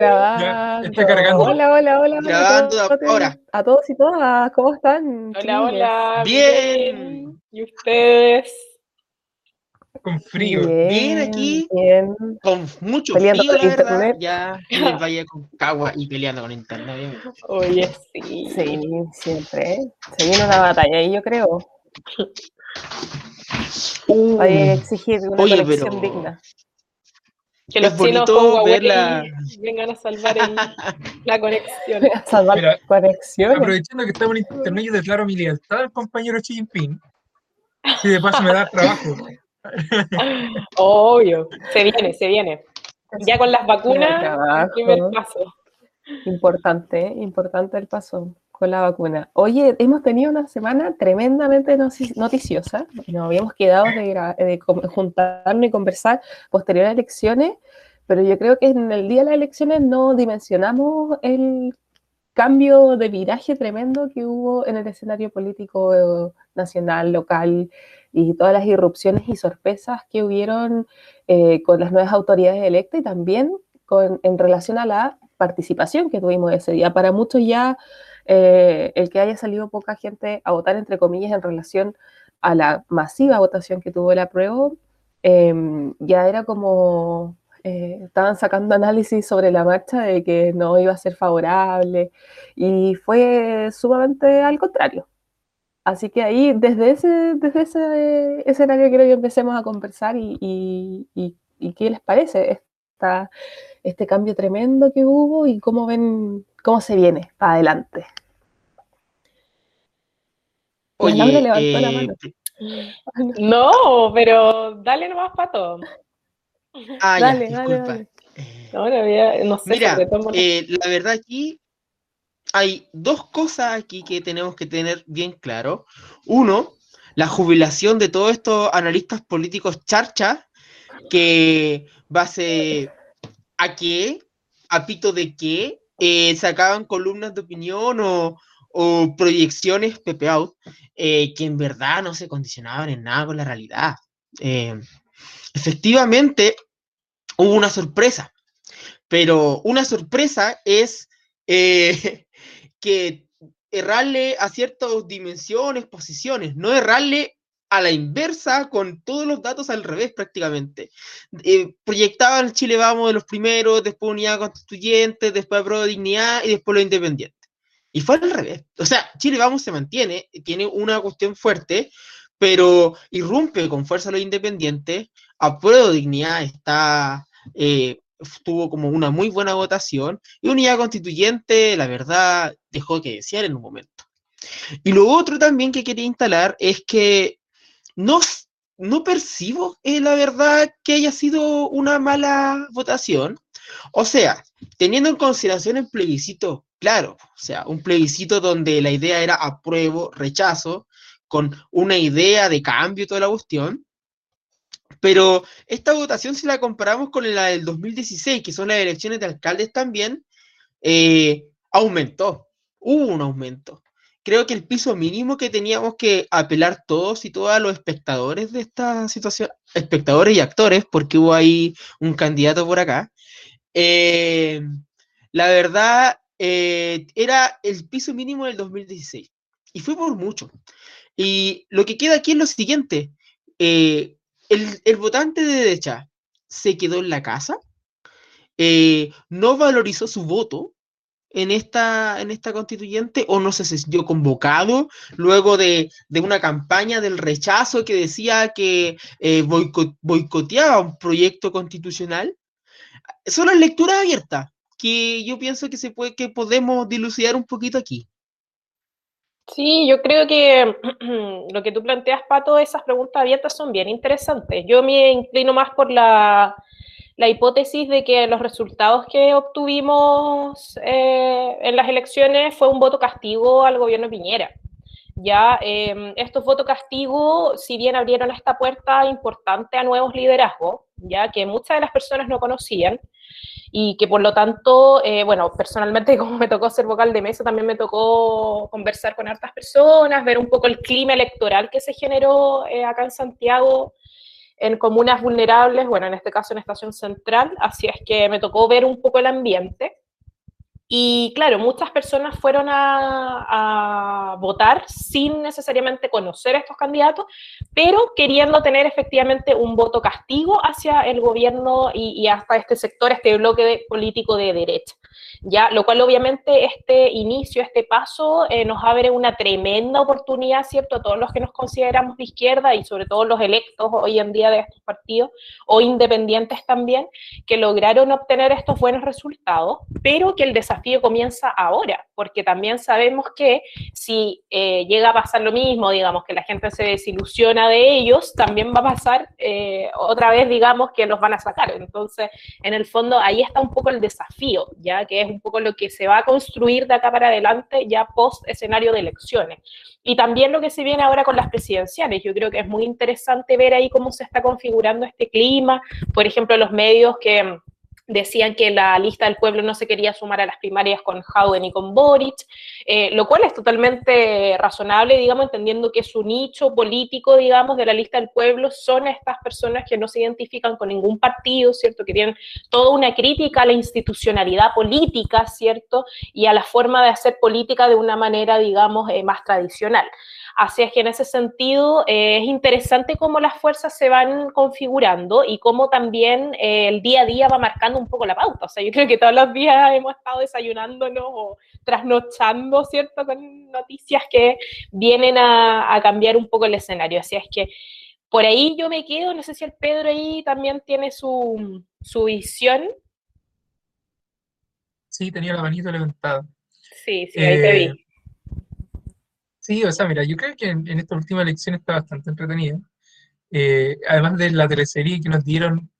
Está cargando. Hola, hola, hola. Grabando a todos, ahora. A todos y todas, ¿cómo están? Hola, hola. Bien. ¿Y ustedes? Con frío. Bien, aquí. Bien. Con mucho Peleando frío, la con verdad. internet. Ya en el Valle con Cagua y peleando con internet. Oye, sí. Sí, siempre. Se viene una batalla ahí, yo creo. Uh, Hay que exigir una Oye, conexión pero- digna. Que los Es chinos bonito con ver Huawei la- vengan a salvar el- la conexión. Salvar Mira, conexiones. Aprovechando que estamos en internet, yo declaro mi lealtad al compañero Xi Jinping. Y de paso me da trabajo. Obvio. Se viene, se viene. Ya con las vacunas, el primer paso. Importante, importante el paso con la vacuna. Oye, hemos tenido una semana tremendamente noticiosa. Nos habíamos quedado de, de juntarnos y conversar posterior a elecciones, pero yo creo que en el día de las elecciones no dimensionamos el cambio de viraje tremendo que hubo en el escenario político eh, nacional, local y todas las irrupciones y sorpresas que hubieron eh, con las nuevas autoridades electas y también en relación a la participación que tuvimos ese día. Para muchos ya eh, el que haya salido poca gente a votar, entre comillas, en relación a la masiva votación que tuvo el apruebo, eh, ya era como, eh, estaban sacando análisis sobre la marcha de que no iba a ser favorable y fue sumamente al contrario. Así que ahí, desde ese, desde ese escenario, creo que empecemos a conversar y- y qué les parece esta, este cambio tremendo que hubo y cómo ven, cómo se viene para adelante. Laura levantó la eh, mano. No, pero dale nomás pato. Ah, ya, Dale, dale, disculpa. dale. Eh, No, no, sé, Mira, sobre todo- eh, la verdad aquí hay dos cosas aquí que tenemos que tener bien claro. Uno, la jubilación de todos estos analistas políticos charcha que base a qué, a pito de qué, eh, sacaban columnas de opinión o, o proyecciones Pepe Out, eh, que en verdad no se condicionaban en nada con la realidad. Eh, efectivamente, hubo una sorpresa, pero una sorpresa es que errarle a ciertas dimensiones, posiciones, no errarle a la inversa con todos los datos al revés prácticamente. Eh, proyectaban Chile Vamos de los primeros, después Unidad Constituyente, después Pro Dignidad y después lo Independiente. Y fue al revés. O sea, Chile Vamos se mantiene, tiene una cuestión fuerte, pero irrumpe con fuerza lo Independiente. Apruebo Dignidad está, eh, tuvo como una muy buena votación y Unidad Constituyente, la verdad, dejó que desear en un momento. Y lo otro también que quería instalar es que no, no percibo, eh, la verdad, que haya sido una mala votación. O sea, teniendo en consideración el plebiscito, claro, o sea, un plebiscito donde la idea era apruebo, rechazo, con una idea de cambio y toda la cuestión. Pero esta votación, si la comparamos con la del 2016, que son las elecciones de alcaldes también, eh, aumentó, hubo un aumento. Creo que el piso mínimo que teníamos que apelar todos y todas los espectadores de esta situación, espectadores y actores, porque hubo ahí un candidato por acá, eh, la verdad eh, era el piso mínimo del 2016 y fue por mucho. Y lo que queda aquí es lo siguiente, eh, el, el votante de derecha se quedó en la casa, eh, no valorizó su voto en esta, en esta constituyente o no se sintió convocado luego de, de una campaña del rechazo que decía que eh, boico- boicoteaba un proyecto constitucional. Son las lecturas abiertas que yo pienso que se puede, que podemos dilucidar un poquito aquí. Sí, yo creo que lo que tú planteas, Pato, esas preguntas abiertas son bien interesantes. Yo me inclino más por la, la hipótesis de que los resultados que obtuvimos eh, en las elecciones fue un voto castigo al gobierno Piñera. Ya eh, estos votos castigo, si bien abrieron esta puerta importante a nuevos liderazgos, ya que muchas de las personas no conocían, y que por lo tanto, eh, bueno, personalmente como me tocó ser vocal de mesa, también me tocó conversar con hartas personas, ver un poco el clima electoral que se generó eh, acá en Santiago en comunas vulnerables, bueno, en este caso en Estación Central, así es que me tocó ver un poco el ambiente. Y claro, muchas personas fueron a, votar sin necesariamente conocer a estos candidatos, pero queriendo tener efectivamente un voto castigo hacia el gobierno y, y hasta este sector, este bloque político de derecha. ¿ya? Lo cual obviamente este inicio, este paso eh, nos abre una tremenda oportunidad, ¿cierto? A todos los que nos consideramos de izquierda y sobre todo los electos hoy en día de estos partidos o independientes también, que lograron obtener estos buenos resultados, pero que el desafío comienza ahora, porque también sabemos que si eh, llega a pasar lo mismo, digamos, que la gente se desilusiona de ellos, también va a pasar eh, otra vez, digamos, que los van a sacar. Entonces, en el fondo, ahí está un poco el desafío, ya que es un poco lo que se va a construir de acá para adelante ya post escenario de elecciones. Y también lo que se viene ahora con las presidenciales. Yo creo que es muy interesante ver ahí cómo se está configurando este clima. Por ejemplo, los medios que decían que la lista del pueblo no se quería sumar a las primarias con Howden y con Boric, eh, lo cual es totalmente razonable, digamos, entendiendo que su nicho político, digamos, de la lista del pueblo son estas personas que no se identifican con ningún partido, ¿cierto? Que tienen toda una crítica a la institucionalidad política, ¿cierto? Y a la forma de hacer política de una manera, digamos, eh, más tradicional. Así es que en ese sentido eh, es interesante cómo las fuerzas se van configurando y cómo también eh, el día a día va marcando un poco la pauta. O sea, yo creo que todos los días hemos estado desayunándonos o trasnochando, ¿cierto?, con noticias que vienen a, cambiar un poco el escenario. Así es que por ahí yo me quedo, no sé si el Pedro ahí también tiene su, su visión. Sí, tenía la manito levantada. Sí, sí, ahí te vi. Sí, o sea, mira, yo creo que en, esta última elección está bastante entretenida. Eh, además de la teleserie que nos dieron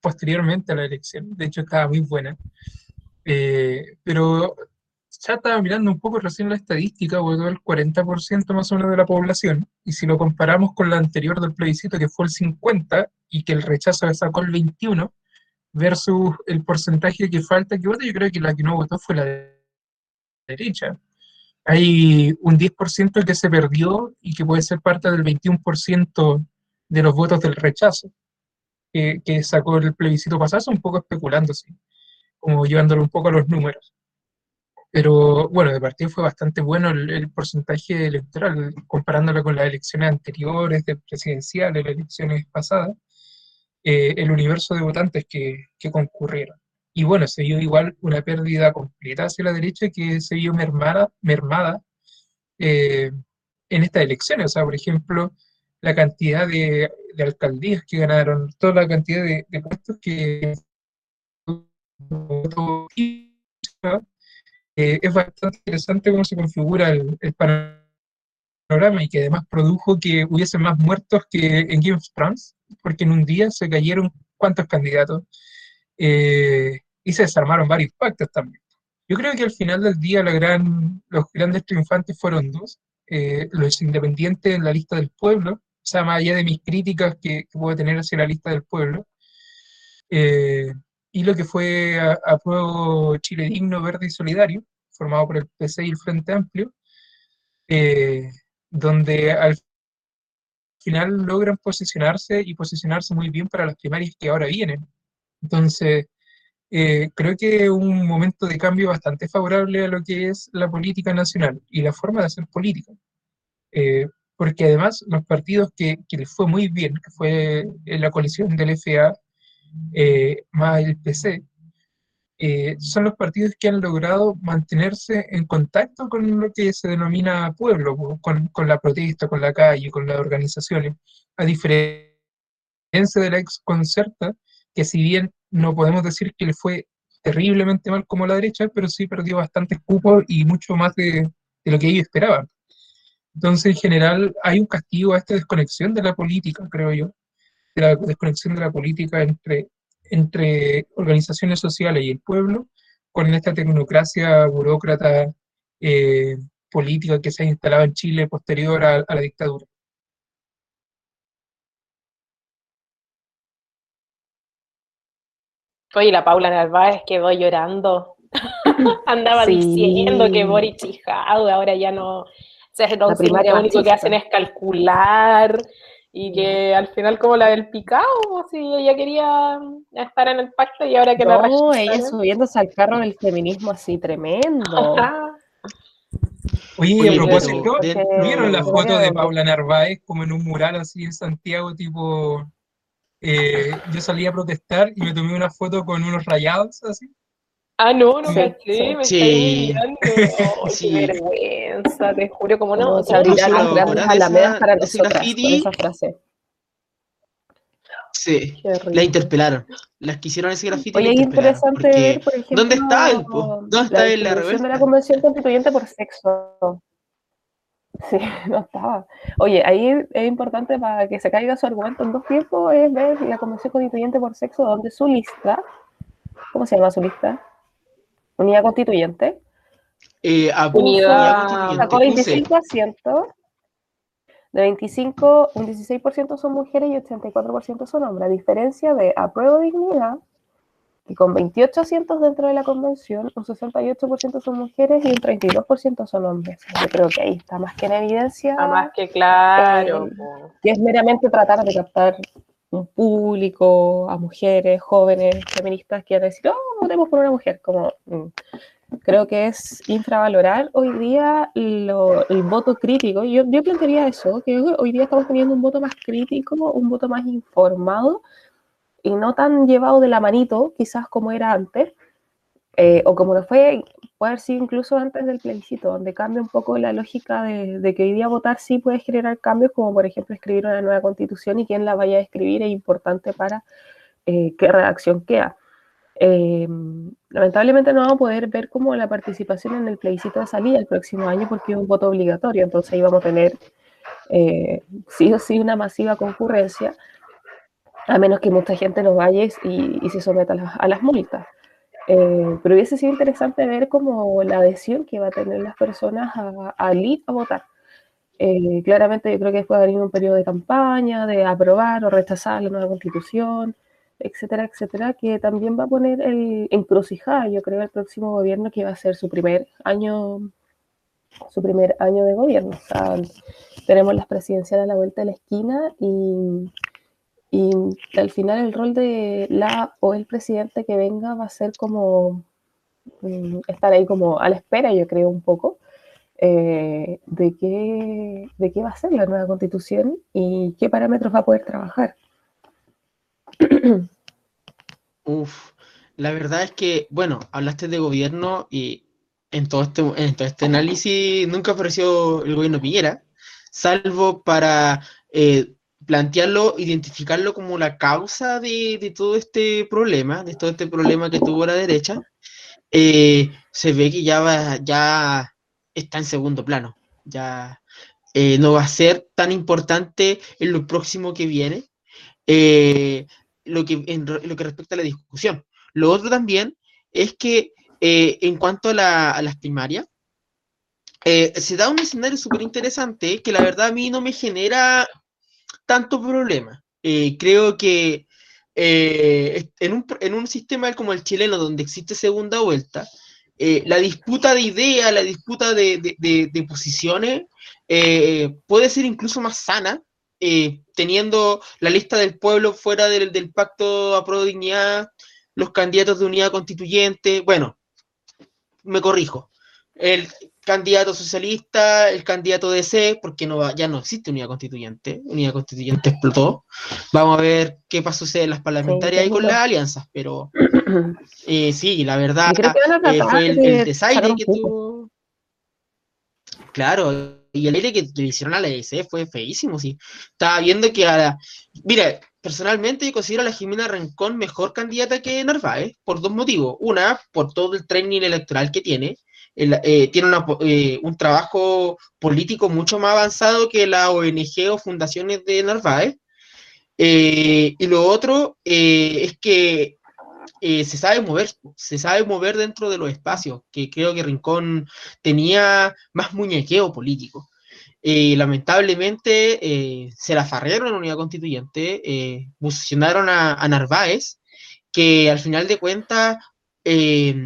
posteriormente a la elección, de hecho estaba muy buena. Eh, pero ya estaba mirando un poco recién la estadística, votó el 40% más o menos de la población, y si lo comparamos con la anterior del plebiscito, que fue el 50%, y que el rechazo sacó el 21%, versus el porcentaje que falta que vote, yo creo que la que no votó fue la derecha hay un 10% que se perdió y que puede ser parte del 21% de los votos del rechazo que, sacó el plebiscito pasado, un poco especulando, como llevándolo un poco a los números. Pero bueno, de partida fue bastante bueno el, porcentaje electoral, comparándolo con las elecciones anteriores, de presidenciales, las elecciones pasadas, eh, el universo de votantes que, que concurrieron. Y bueno, se vio igual una pérdida completa hacia la derecha que se vio mermada, mermada eh, en estas elecciones. O sea, por ejemplo, la cantidad de, alcaldías que ganaron, toda la cantidad de, puestos que eh, es bastante interesante cómo se configura el, panorama y que además produjo que hubiese más muertos que en Game of Thrones, porque en un día se cayeron cuántos candidatos. Eh, y se desarmaron varios pactos también. Yo creo que al final del día la gran, los grandes triunfantes fueron dos, eh, los independientes en la lista del pueblo, o sea, más allá de mis críticas que, puedo tener hacia la lista del pueblo, eh, y lo que fue a, Chile Digno, Verde y Solidario, formado por el PC y el Frente Amplio, eh, donde al final logran posicionarse y posicionarse muy bien para las primarias que ahora vienen. Entonces, eh, creo que es un momento de cambio bastante favorable a lo que es la política nacional y la forma de hacer política. Eh, porque además los partidos que, que, les fue muy bien, que fue la coalición del FA eh, más el PC, son los partidos que han logrado mantenerse en contacto con lo que se denomina pueblo, con, con la protesta, con la calle, con las organizaciones, a diferencia de la ex concerta, que si bien no podemos decir que le fue terriblemente mal como la derecha, pero sí perdió bastantes cupos y mucho más de, lo que ellos esperaban. Entonces, en general, hay un castigo a esta desconexión de la política, creo yo, de la desconexión de la política entre, entre organizaciones sociales y el pueblo, con esta tecnocracia burócrata eh, política que se ha instalado en Chile posterior a la dictadura. Oye, la Paula Narváez quedó llorando. Andaba diciendo que Boric y ahora ya no. O sea, lo único que hacen es calcular y que al final como la del picado, si ella quería estar en el pacto y ahora que la No, ella subiéndose al carro del feminismo así tremendo. Oye, Oye, a propósito, ¿vieron la porque- foto de Paula Narváez como en un mural así en Santiago, tipo, eh, yo salí a protestar y me tomé una foto con unos rayados así? Ah, no, no Sí, caché, sí. me Sí. Qué vergüenza, te juro, como no. Se sea, abrirán las la grandes alamedas para nosotras con graffiti- esa frase. Sí, la interpelaron. Las que hicieron ese grafiti Oye, la es interesante porque ver, por ejemplo, ¿dónde está po? ¿Dónde está él, la distribución de la convención constituyente por sexo. Sí, no estaba. Oye, ahí es importante para que se caiga su argumento en dos tiempos, es ver la convención constituyente por sexo, donde su lista, ¿cómo se llama su lista? Unidad constituyente, Eh, a Unidad- sacó puse. 25 asientos. De 25, un 16% son mujeres y 84% son hombres, a diferencia de Apruebo Dignidad, que con 28 asientos dentro de la convención, un 68% son mujeres y un 32% son hombres. Yo creo que ahí está más que en evidencia Está más que claro. Eh, que es meramente tratar de captar un público, a mujeres, jóvenes, feministas que van a decir, oh, votemos por una mujer. Como, mm, creo que es infravalorar hoy día lo- el voto crítico. Yo, yo plantearía eso, que hoy día estamos teniendo un voto más crítico, un voto más informado y no tan llevado de la manito, quizás como era antes, eh, o como lo fue, puede haber sido incluso antes del plebiscito, donde cambia un poco la lógica de, de que hoy día votar sí puede generar cambios, como por ejemplo escribir una nueva constitución y quién la vaya a escribir es importante para eh, qué redacción queda. Eh, lamentablemente no vamos a poder ver como la participación en el plebiscito de salida el próximo año porque es un voto obligatorio, entonces ahí vamos a tener eh, sí o sí una masiva concurrencia, a menos que mucha gente no vaya y, y se someta a, las- a las multas. Eh, pero hubiese sido interesante ver como la adhesión que va a tener las personas a, a ir a votar. Eh, claramente yo creo que después va a venir un periodo de campaña, de aprobar o rechazar la nueva constitución, etcétera, etcétera, que también va a poner el encrucijada, yo creo, el próximo gobierno que va a ser su primer año, su primer año de gobierno. O sea, tenemos las presidenciales a la vuelta de la esquina y, y al final el rol de la o el presidente que venga va a ser como mm, estar ahí como a la espera, yo creo, un poco, eh, de, qué, de qué va a ser la nueva constitución y qué parámetros va a poder trabajar. Uf, la verdad es que, bueno, hablaste de gobierno y en todo este, en todo este análisis nunca apareció el gobierno Piñera, salvo para eh, plantearlo, identificarlo como la causa de, todo este problema, de todo este problema que tuvo la derecha. Eh, se ve que ya, está en segundo plano, ya eh, no va a ser tan importante en lo próximo que viene. Eh, lo que, respecta a la discusión. Lo otro también es que en cuanto a, la- a las primarias, se da un escenario súper interesante que la verdad a mí no me genera tanto problema. Eh, creo que eh, en, un, en un sistema como el chileno, donde existe segunda vuelta, eh, la disputa de ideas, la disputa de, posiciones, eh, puede ser incluso más sana, teniendo la lista del pueblo fuera del, del pacto a pro dignidad, los candidatos de unidad constituyente, bueno, me corrijo, el candidato socialista, el candidato DC, porque no va- ya no existe unidad constituyente, unidad constituyente explotó. Vamos a ver qué pasa sucede en las parlamentarias y con las alianzas, pero eh, sí, la verdad a eh, fue el, el desaire que tuvo. Claro, y el aire que le hicieron a la EDC fue feísimo, sí. Estaba viendo que a la... Mira, personalmente yo considero a la Jimena Rincón mejor candidata que Narváez, por dos motivos. Una, por todo el training electoral que tiene. Eh, tiene eh, un trabajo político mucho más avanzado que la ONG o fundaciones de Narváez. Eh, y lo otro es que se sabe mover, se sabe mover dentro de los espacios, que creo que Rincón tenía más muñequeo político. Lamentablemente se la farrearon en la unidad constituyente, posicionaron a, Narváez, que al final de cuentas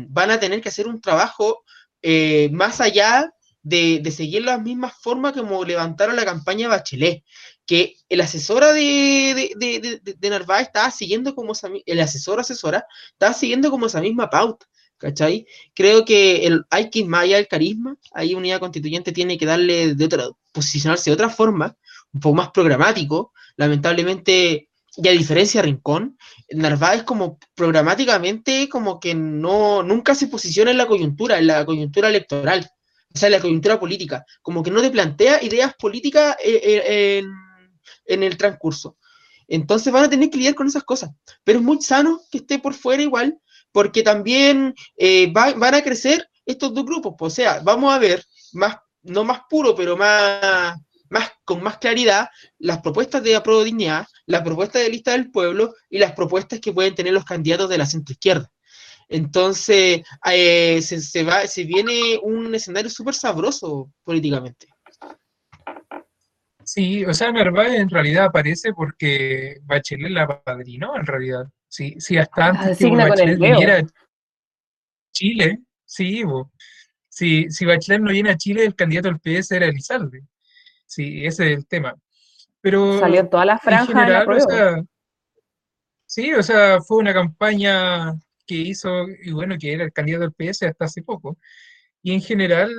van a tener que hacer un trabajo eh, más allá de, de seguir las mismas formas como levantaron la campaña Bachelet. que el asesora de, de, de, Narváez estaba siguiendo como esa, el asesor asesora estaba siguiendo como esa misma pauta. ¿Cachai? Creo que el, hay que ir más allá del carisma, ahí unidad constituyente tiene que darle de otra, posicionarse de otra forma, un poco más programático. Lamentablemente, y a diferencia de Rincón, Narváez como programáticamente como que no, nunca se posiciona en la coyuntura, en la coyuntura electoral, o sea, en la coyuntura política, como que no te plantea ideas políticas eh, eh, en, en el transcurso. Entonces van a tener que lidiar con esas cosas. Pero es muy sano que esté por fuera igual, porque también eh, van a crecer estos dos grupos. O sea, vamos a ver más, no más puro, pero más, más con más claridad las propuestas de apruebo dignidad, las propuestas de lista del pueblo y las propuestas que pueden tener los candidatos de la centro izquierda. Entonces, eh, se, se, va, se viene un escenario súper sabroso políticamente. Sí, o sea, Narváez en realidad aparece porque Bachelet la padrinó, en realidad. Sí, sí, hasta antes que Bachelet viniera a Chile, sí, si, si Bachelet no viene a Chile, el candidato del PS era Elizalde. Sí, ese es el tema. Pero Salió en todas las franjas general, o sea, sí, o sea, fue una campaña que hizo, y bueno, que era el candidato del PS hasta hace poco. Y en general,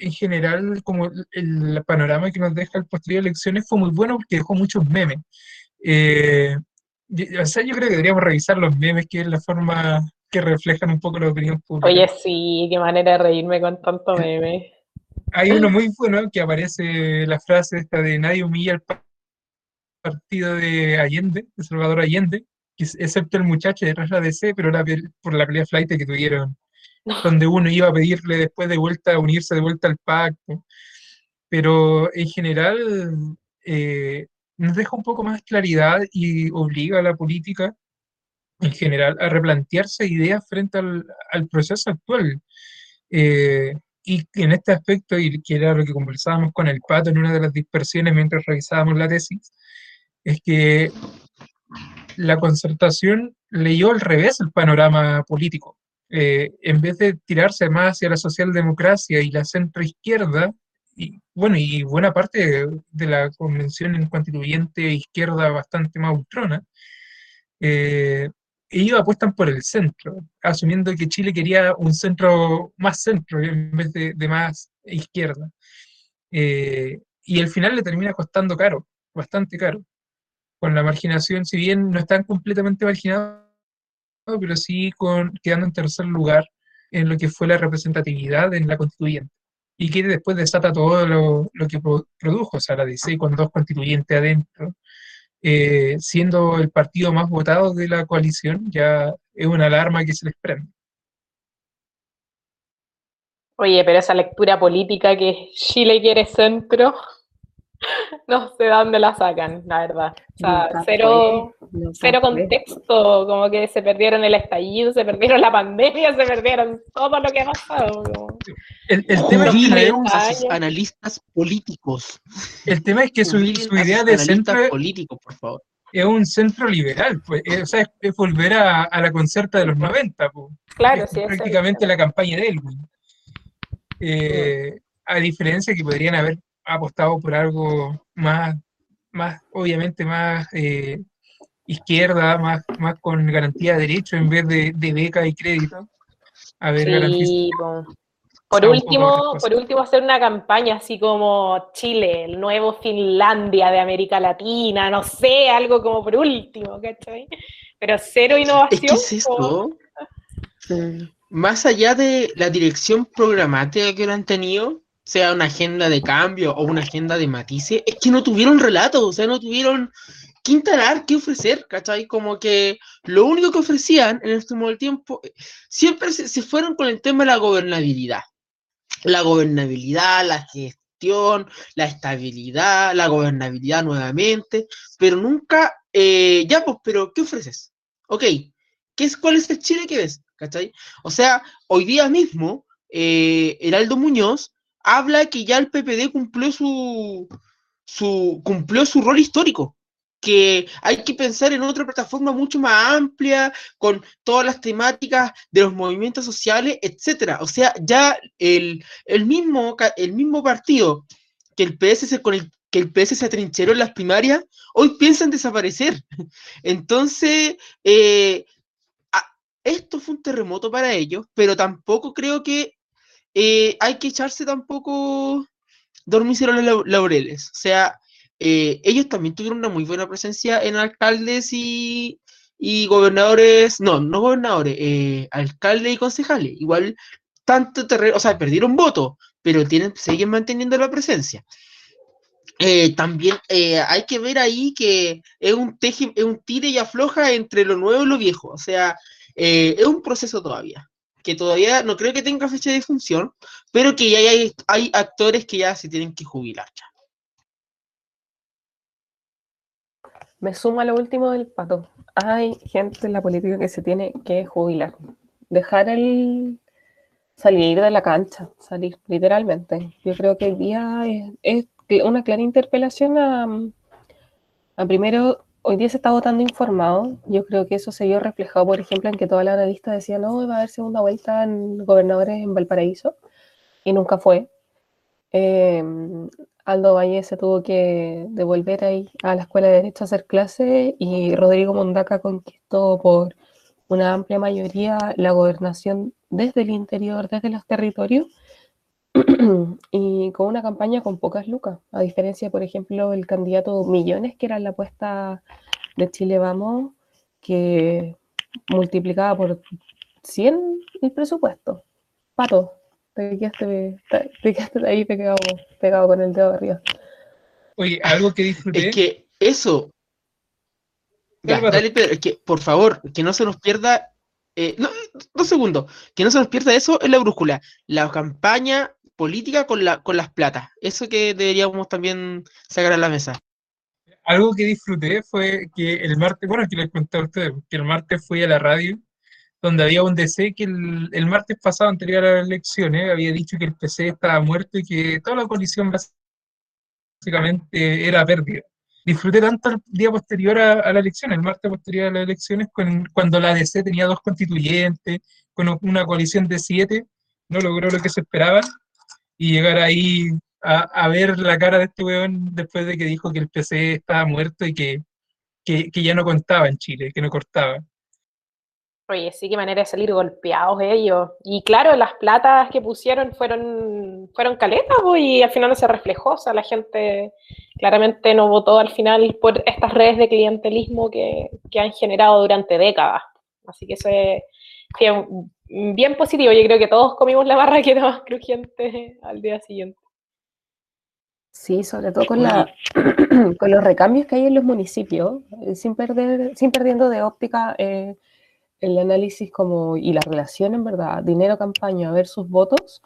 en general, como el, panorama que nos deja el posterior de elecciones fue muy bueno porque dejó muchos memes. Eh, o sea, yo creo que deberíamos revisar los memes, que es la forma que reflejan un poco la opinión pública. Oye, sí, qué manera de reírme con tanto meme. Hay uno muy bueno que aparece la frase esta de nadie humilla al partido de Allende, de Salvador Allende, excepto el muchacho de la DC, pero era por la pelea flight que tuvieron donde uno iba a pedirle después de vuelta, unirse de vuelta al pacto. Pero en general eh, nos deja un poco más claridad y obliga a la política en general a replantearse ideas frente al, proceso actual. Eh, y en este aspecto, y que era lo que conversábamos con el Pato en una de las dispersiones mientras revisábamos la tesis, es que la concertación leyó al revés el panorama político. Eh, en vez de tirarse más hacia la socialdemocracia y la centroizquierda, y bueno, y buena parte de la convención constituyente izquierda bastante más ultrona, eh, ellos apuestan por el centro, asumiendo que Chile quería un centro más centro en vez de, más izquierda. Eh, y al final le termina costando caro, bastante caro. Con la marginación, si bien no están completamente marginados, pero sí con, quedando en tercer lugar en lo que fue la representatividad en la constituyente. Y que después desata todo lo, lo que produjo, o sea, la DC con dos constituyentes adentro, eh, siendo el partido más votado de la coalición, ya es una alarma que se les prende. Oye, pero esa lectura política que Chile quiere centro, no sé de dónde la sacan, la verdad. O sea, cero, cero contexto, como que se perdieron el estallido, se perdieron la pandemia, se perdieron todo lo que ha pasado. El, tema es que analistas políticos. El tema es que su, idea de centro político, por favor. es un centro liberal, pues, o sea, es, volver a, la concerta de los 90, pues. Claro, sí, prácticamente la campaña de Elwin. Eh, a diferencia que podrían haber apostado por algo más, más obviamente más eh, izquierda, más, más con garantía de derecho en vez de, de beca y crédito. A ver, por último, por último, hacer una campaña así como Chile, el nuevo Finlandia de América Latina, no sé, algo como por último, ¿cachai? Pero cero innovación. Es, esto? Más allá de la dirección programática que han tenido, sea una agenda de cambio o una agenda de matices, es que no tuvieron relato, o sea, no tuvieron qué instalar, qué ofrecer, ¿cachai? Como que lo único que ofrecían en el último tiempo, siempre se, fueron con el tema de la gobernabilidad. La gobernabilidad, la gestión, la estabilidad, la gobernabilidad nuevamente, pero nunca, eh, ya pues, pero ¿qué ofreces? Ok, ¿qué es, ¿cuál es el Chile que ves? ¿Cachai? O sea, hoy día mismo, eh, Heraldo Muñoz habla que ya el PPD cumplió su, su, cumplió su rol histórico, que hay que pensar en otra plataforma mucho más amplia, con todas las temáticas de los movimientos sociales, etcétera. O sea, ya el, mismo, el mismo partido que el PS con el que el PS se atrincheró en las primarias, hoy piensan desaparecer. Entonces, eh, esto fue un terremoto para ellos, pero tampoco creo que eh, hay que echarse tampoco dormirse los laureles. O sea, eh, ellos también tuvieron una muy buena presencia en alcaldes y, y gobernadores, no, no gobernadores, eh, alcaldes y concejales. Igual tanto terreno, o sea, perdieron votos, pero tienen, siguen manteniendo la presencia. También hay que ver ahí que es un, teje, es un tire y afloja entre lo nuevo y lo viejo. O sea, es un proceso todavía, que todavía no creo que tenga fecha de función, pero que ya hay, hay actores que ya se tienen que jubilar. Me suma lo último del pato. Hay gente en la política que se tiene que jubilar. Dejar el salir de la cancha, salir literalmente. Yo creo que el día es una clara interpelación a, primero, hoy día se está votando informado. Yo creo que eso se vio reflejado, por ejemplo, en que toda la analista decía, no, va a haber segunda vuelta en gobernadores en Valparaíso, y nunca fue. Em, Aldo Valle se tuvo que devolver ahí a la Escuela de Derecho a hacer clase y Rodrigo Mondaca conquistó por una amplia mayoría la gobernación desde el interior, desde los territorios, y con una campaña con pocas lucas, a diferencia, por ejemplo, el candidato Millones, que era la apuesta de Chile Vamos, que multiplicaba por 100 el presupuesto. Pato, te quedaste, te, ahí pegado, pegado con el dedo arriba. Oye, algo que disfruté. Es que eso. dale, Pedro, es que, por favor, que no se nos pierda. Eh, no, dos segundos. Que no se nos pierda eso en la brújula. La campaña política con, la, con las platas. Eso que deberíamos también sacar a la mesa. Algo que disfruté fue que el martes, bueno, que les conté a ustedes, que el martes fui a la radio, donde había un DC que el, el martes pasado, anterior a las elecciones, había dicho que el PC estaba muerto y que toda la coalición básicamente era pérdida. Disfruté tanto el día posterior a, la elección, el martes posterior a las elecciones, cuando la DC tenía dos constituyentes, con una coalición de siete, no logró lo que se esperaba, y llegar ahí a, ver la cara de este weón después de que dijo que el PC estaba muerto y que, que, ya no contaba en Chile, que no cortaba. Oye, sí, qué manera de salir golpeados ellos. Y claro, las platas que pusieron fueron, fueron caletas y al final no se reflejó. O sea, la gente claramente no votó al final por estas redes de clientelismo que, que han generado durante décadas. Así que eso es, bien positivo. Yo creo que todos comimos la barra que era más crujiente al día siguiente. Sí, sobre todo con, la, con los recambios que hay en los municipios, eh, sin, perder, sin perdiendo de óptica eh, el análisis como, y la relación, en verdad, dinero-campaña versus votos.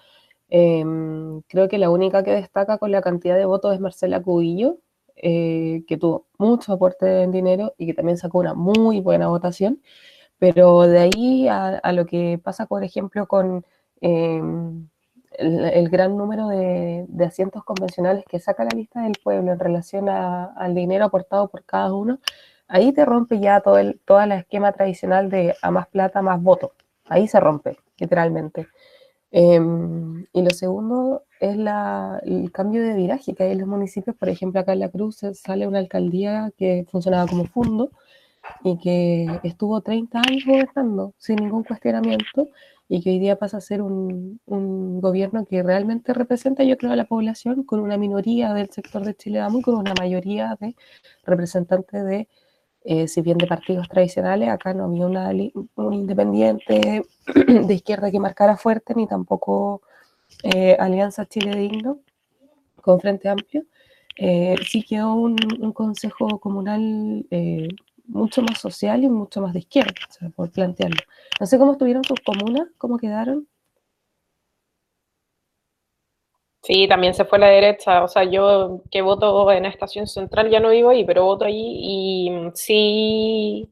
Em, creo que la única que destaca con la cantidad de votos es Marcela Cubillo, eh, que tuvo mucho aporte en dinero y que también sacó una muy buena votación. Pero de ahí a, lo que pasa, por ejemplo, con em, el, gran número de, asientos convencionales que saca la lista del pueblo en relación al dinero aportado por cada uno, ahí te rompe ya todo el toda la esquema tradicional de a más plata, más voto. Ahí se rompe, literalmente. Em, y lo segundo es la, el cambio de viraje que hay en los municipios. Por ejemplo, acá en La Cruz sale una alcaldía que funcionaba como fondo y que estuvo 30 años gobernando sin ningún cuestionamiento y que hoy día pasa a ser un, un, gobierno que realmente representa, yo creo, a la población con una minoría del sector de Chile y con una mayoría de representantes de, eh, si bien de partidos tradicionales, acá no había una, un independiente de izquierda que marcara fuerte, ni tampoco eh, Alianza Chile Digno con Frente Amplio. Eh, sí quedó un, un consejo comunal mucho más social y mucho más de izquierda, por plantearlo. No sé cómo estuvieron sus comunas, cómo quedaron. Sí, también se fue a la derecha. O sea, yo que voto en Estación Central ya no vivo ahí, pero voto ahí y sí,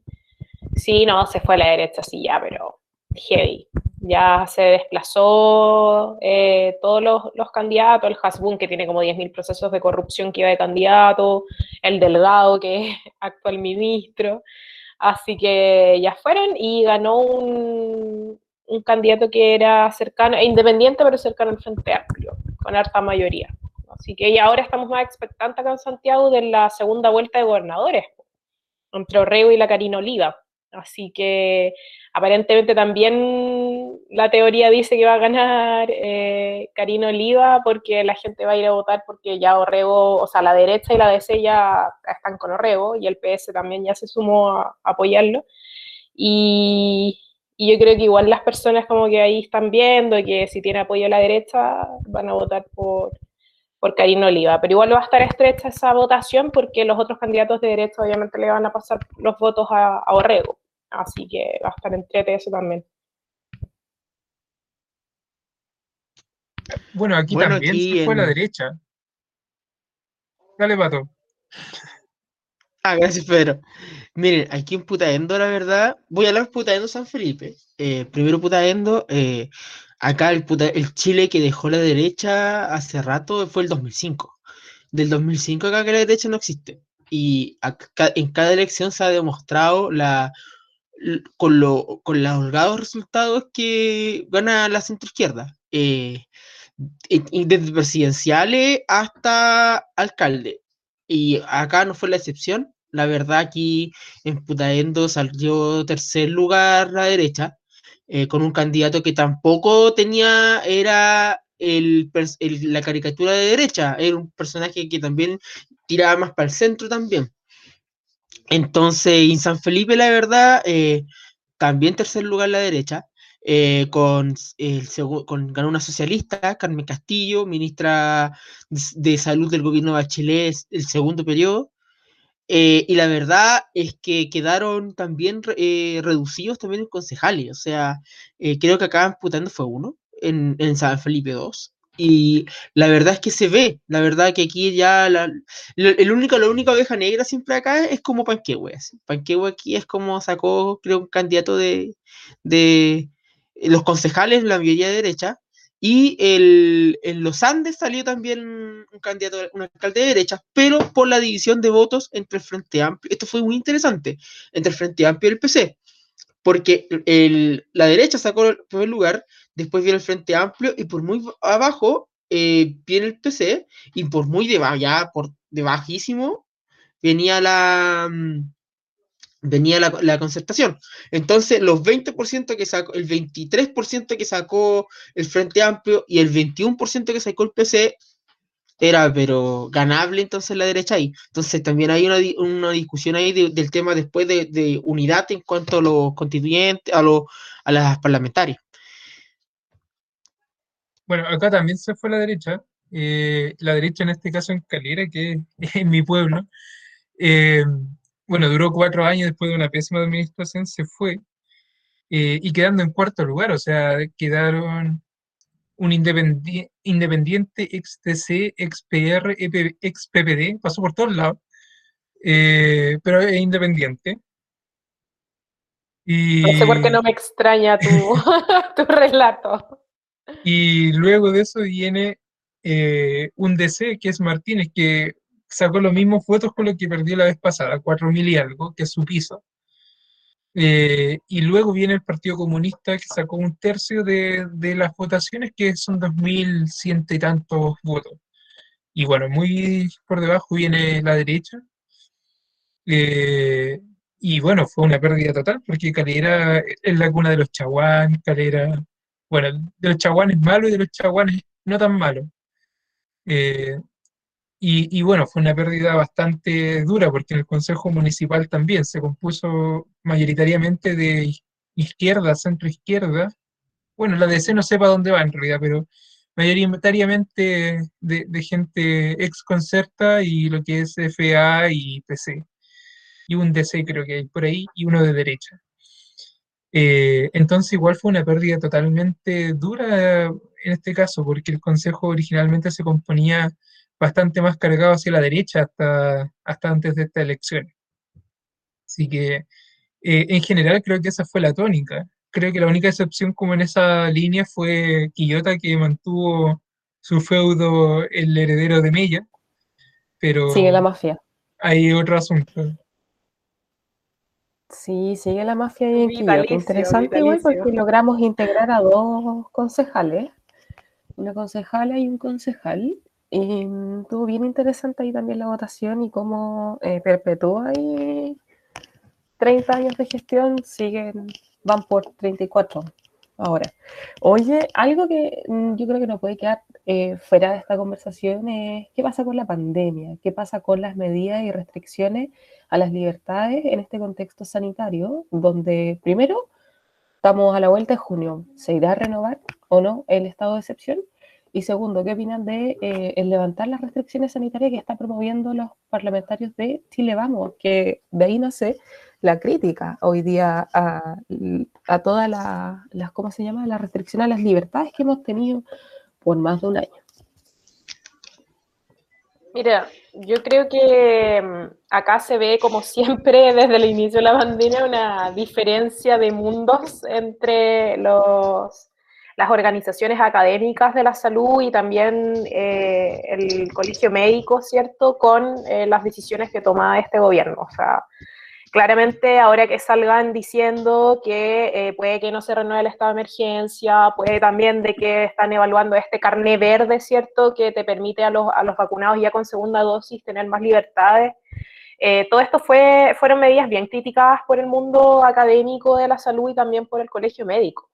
sí, no, se fue a la derecha, sí, ya, pero heavy ya se desplazó eh, todos los, candidatos, el Hasbun que tiene como 10.000 procesos de corrupción que iba de candidato, el Delgado que es actual ministro, así que ya fueron y ganó un, un candidato que era cercano, e independiente pero cercano al Frente Amplio, con harta mayoría. Así que ahora estamos más expectantes acá en Santiago de la segunda vuelta de gobernadores, entre Orrego y la Karina Oliva. Así que aparentemente también la teoría dice que va a ganar eh, Karina Oliva porque la gente va a ir a votar porque ya Orrego, o sea, la derecha y la DC ya están con Orrego y el PS también ya se sumó a, apoyarlo. Y, yo creo que igual las personas como que ahí están viendo que si tiene apoyo a la derecha van a votar por, por Karina Oliva, pero igual va a estar estrecha esa votación porque los otros candidatos de derecha obviamente le van a pasar los votos a Orrego. Así que va a estar entrete eso también. Bueno, aquí Bueno, también aquí se fue a la derecha. Dale, Pato. Ah, gracias, Pedro. Miren, aquí en Putaendo, la verdad, voy a hablar Putaendo San Felipe. Eh, primero Putaendo, eh, acá el, Puta- el Chile que dejó la derecha hace rato fue el 2005. Del 2005 acá que la derecha no existe. Y acá- en cada elección se ha demostrado la, con, lo, con los holgados resultados que gana la centroizquierda. Eh, desde presidenciales hasta alcalde. Y acá no fue la excepción. La verdad, aquí en Putaendo salió tercer lugar la derecha, eh, con un candidato que tampoco tenía, era el- la caricatura de derecha, era un personaje que también tiraba más para el centro también. Entonces, en San Felipe, la verdad, eh, también tercer lugar la derecha, eh, con, ganó una socialista, Carmen Castillo, ministra de, Salud del gobierno de Bachelet, el segundo periodo. Eh, y la verdad es que quedaron también re- eh, reducidos también en concejales. O sea, eh, creo que acá en Putando fue uno, en, en San Felipe dos. Y la verdad es que se ve, la verdad que aquí ya la, el único, la única oveja negra siempre acá es como Panquehue. Panquehue aquí es como sacó, creo, un candidato de, de los concejales, la mayoría de derecha. Y el, en los Andes salió también un candidato, un alcalde de derecha, pero por la división de votos entre el Frente Amplio. Esto fue muy interesante, entre el Frente Amplio y el PC. Porque el, la derecha sacó el primer lugar, después viene el Frente Amplio y por muy abajo eh, viene el PC y por muy debajo, ya por de bajísimo, venía la mm, venía la, concertación. Entonces, los 20% que sacó, el 23% que sacó el Frente Amplio y el 21% que sacó el PC era, pero ganable entonces la derecha ahí. Entonces, también hay una, una discusión ahí de- del tema después de, de unidad en cuanto a los constituyentes, a, los a las parlamentarias. Bueno, acá también se fue la derecha. eh, la derecha en este caso en Calera, que es en mi pueblo. eh, bueno, duró cuatro años después de una pésima administración, se fue. eh, y quedando en cuarto lugar, o sea, quedaron un independi- independiente ex TC, ex PR, EP ex PPD, pasó por todos lados, pero es independiente. No sé por qué no me extraña tu, tu relato. Y luego de eso viene eh, un DC, que es Martínez, que sacó los mismos votos con lo que perdió la vez pasada, 4.000 y algo, que es su piso. Eh, y luego viene el Partido Comunista, que sacó un tercio de, de las votaciones, que son 2.100 y tantos votos. Y bueno, muy por debajo viene la derecha. Eh, y bueno, fue una pérdida total, porque Calera es la cuna de los chaguanes, Calera, bueno, de los chaguanes malos y de los chaguanes no tan malos. Eh, y, bueno, fue una pérdida bastante dura, porque el Consejo Municipal también se compuso mayoritariamente de izquierda, centro izquierda. Bueno, la DC no sepa dónde va en realidad, pero mayoritariamente de, de gente ex concerta y lo que es FA y PC. Y un DC creo que hay por ahí, y uno de derecha. Eh, entonces igual fue una pérdida totalmente dura en este caso, porque el Consejo originalmente se componía bastante más cargado hacia la derecha hasta, hasta antes de esta elección. Así que eh, en general creo que esa fue la tónica. Creo que la única excepción como en esa línea fue Quillota que mantuvo su feudo el heredero de Mella, pero Sigue la mafia. hay otro asunto. Sí, sigue la mafia ahí en. Vitalicio, Interesante igual porque logramos integrar a dos concejales. Una concejala y un concejal. Y mm, estuvo bien interesante ahí también la votación y cómo eh, perpetúa ahí 30 años de gestión, siguen, van por 34 ahora. Oye, algo que mm, yo creo que no puede quedar eh, fuera de esta conversación es qué pasa con la pandemia, qué pasa con las medidas y restricciones a las libertades en este contexto sanitario, donde primero estamos a la vuelta de junio, ¿se irá a renovar o no el estado de excepción? Y segundo, ¿qué opinan de eh, el levantar las restricciones sanitarias que están promoviendo los parlamentarios de Chile Vamos? Que de ahí nace la crítica hoy día a, a todas las, ¿cómo se llama?, las restricciones a las libertades que hemos tenido por más de un año. Mira, yo creo que mm, acá se ve, como siempre, desde el inicio de la pandemia, una diferencia de mundos entre los las organizaciones académicas de la salud y también eh, el colegio médico, ¿cierto?, con eh, las decisiones que toma este gobierno. O sea, claramente ahora que salgan diciendo que eh, puede que no se renueve el estado de emergencia, puede también de que están evaluando este carné verde, ¿cierto?, que te permite a los, a los vacunados ya con segunda dosis tener más libertades. todo esto fue, fueron medidas bien criticadas por el mundo académico de la salud y también por el colegio médico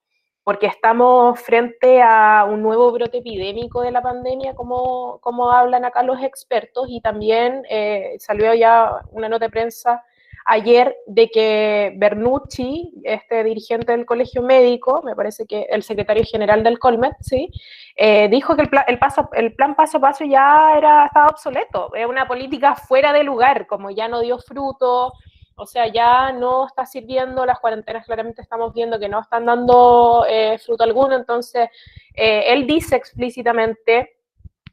porque estamos frente a un nuevo brote epidémico de la pandemia, como, como hablan acá los expertos, y también eh, salió ya una nota de prensa ayer de que Bernucci, este dirigente del colegio médico, me parece que el secretario general del Colmet, ¿sí? Eh, dijo que el plan, el, paso, el plan paso a paso ya era, estaba obsoleto, es una política fuera de lugar, como ya no dio fruto, o sea, ya no está sirviendo, las cuarentenas claramente estamos viendo que no están dando eh, fruto alguno, entonces eh, él dice explícitamente,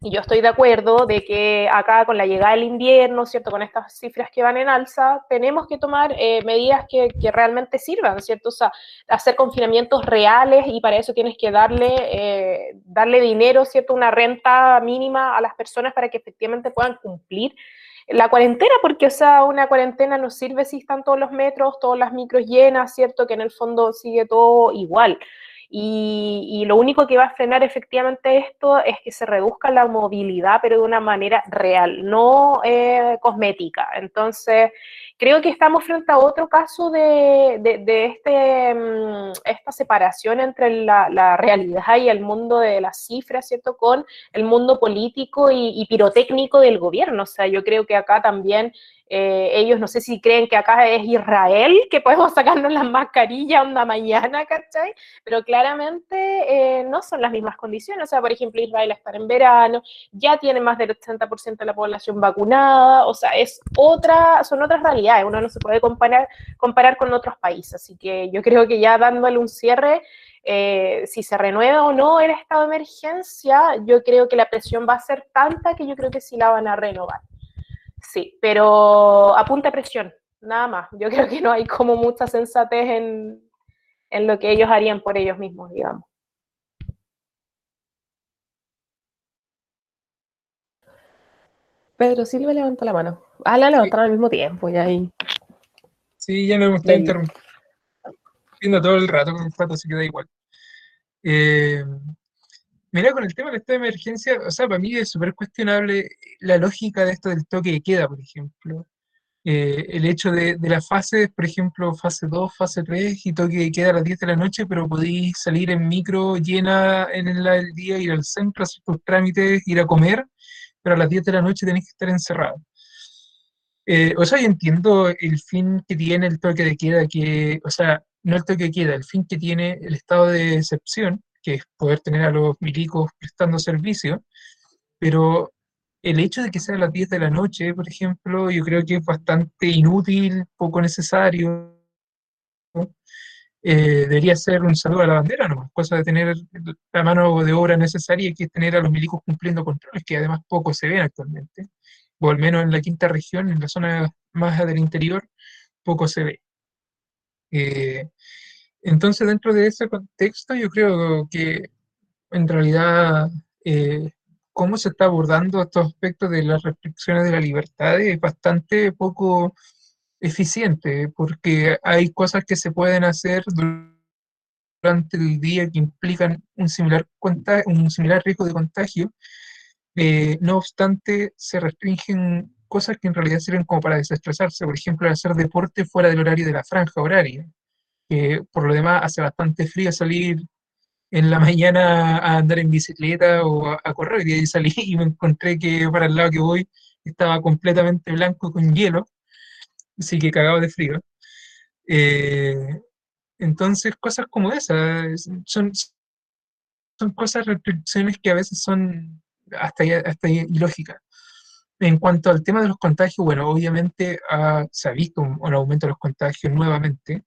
y yo estoy de acuerdo, de que acá con la llegada del invierno, ¿cierto? Con estas cifras que van en alza, tenemos que tomar eh, medidas que, que, realmente sirvan, ¿cierto? O sea, hacer confinamientos reales y para eso tienes que darle, darle dinero, ¿cierto? Una renta mínima a las personas para que efectivamente puedan cumplir la cuarentena, porque, o sea, una cuarentena no sirve si están todos los metros, todas las micros llenas, ¿cierto? Que en el fondo sigue todo igual. Y, lo único que va a frenar efectivamente esto es que se reduzca la movilidad, pero de una manera real, no eh, cosmética. Entonces, creo que estamos frente a otro caso de, este, mm, esta separación entre la, realidad y el mundo de las cifras, ¿cierto? Con el mundo político y pirotécnico del gobierno. O sea, yo creo que acá también eh, ellos no sé si creen que acá es Israel, que podemos sacarnos las mascarillas onda mañana, ¿cachai? Pero claramente eh, no son las mismas condiciones. O sea, por ejemplo, Israel está en verano, ya tiene más del 80% de la población vacunada, o sea, es otra, son otras realidades, uno no se puede comparar, comparar con otros países. Así que yo creo que ya dándole un cierre, eh, si se renueva o no el estado de emergencia, yo creo que la presión va a ser tanta que yo creo que sí la van a renovar. Sí, pero a punta presión, nada más. Yo creo que no hay como mucha sensatez en, lo que ellos harían por ellos mismos, digamos. Pedro Silva levantó la mano. Ah, la levantaron al mismo tiempo, ya ahí. Sí, ya no hemos estado interrumpiendo todo el rato con el pato, así que da igual. Eh, Mira, con el tema del estado de emergencia, o sea, para mí es súper cuestionable la lógica de esto del toque de queda, por ejemplo. Eh, el hecho de, de las fases, por ejemplo, fase 2, fase 3 y toque de queda a las 10 de la noche, pero podéis salir en micro llena en el, día, ir al centro, hacer tus trámites, ir a comer, pero a las 10 de la noche tenéis que estar encerrado. Eh, o sea, yo entiendo el fin que tiene el toque de queda, que, o sea, no el toque de queda, el fin que tiene el estado de excepción, que es poder tener a los milicos prestando servicio, pero el hecho de que sea a las 10 de la noche, por ejemplo, yo creo que es bastante inútil, poco necesario. Eh, debería ser un saludo a la bandera, ¿no? Cosa de tener la mano de obra necesaria, que tener a los milicos cumpliendo controles, que además poco se ven actualmente, o al menos en la quinta región, en la zona más del interior, poco se ve. Eh, entonces, dentro de ese contexto, yo creo que en realidad eh, cómo se está abordando estos aspectos de las restricciones de la libertad es bastante poco eficiente, porque hay cosas que se pueden hacer durante el día que implican un similar, un similar riesgo de contagio, eh, no obstante, se restringen cosas que en realidad sirven como para desestresarse, por ejemplo, hacer deporte fuera del horario de la franja horaria, que por lo demás hace bastante frío salir en la mañana a andar en bicicleta o a, correr, y ahí salí y me encontré que para el lado que voy estaba completamente blanco con hielo, así que cagado de frío. Eh, entonces, cosas como esas, son, son cosas, restricciones que a veces son hasta, hasta ilógicas. En cuanto al tema de los contagios, bueno, obviamente se ha visto un, aumento de los contagios nuevamente.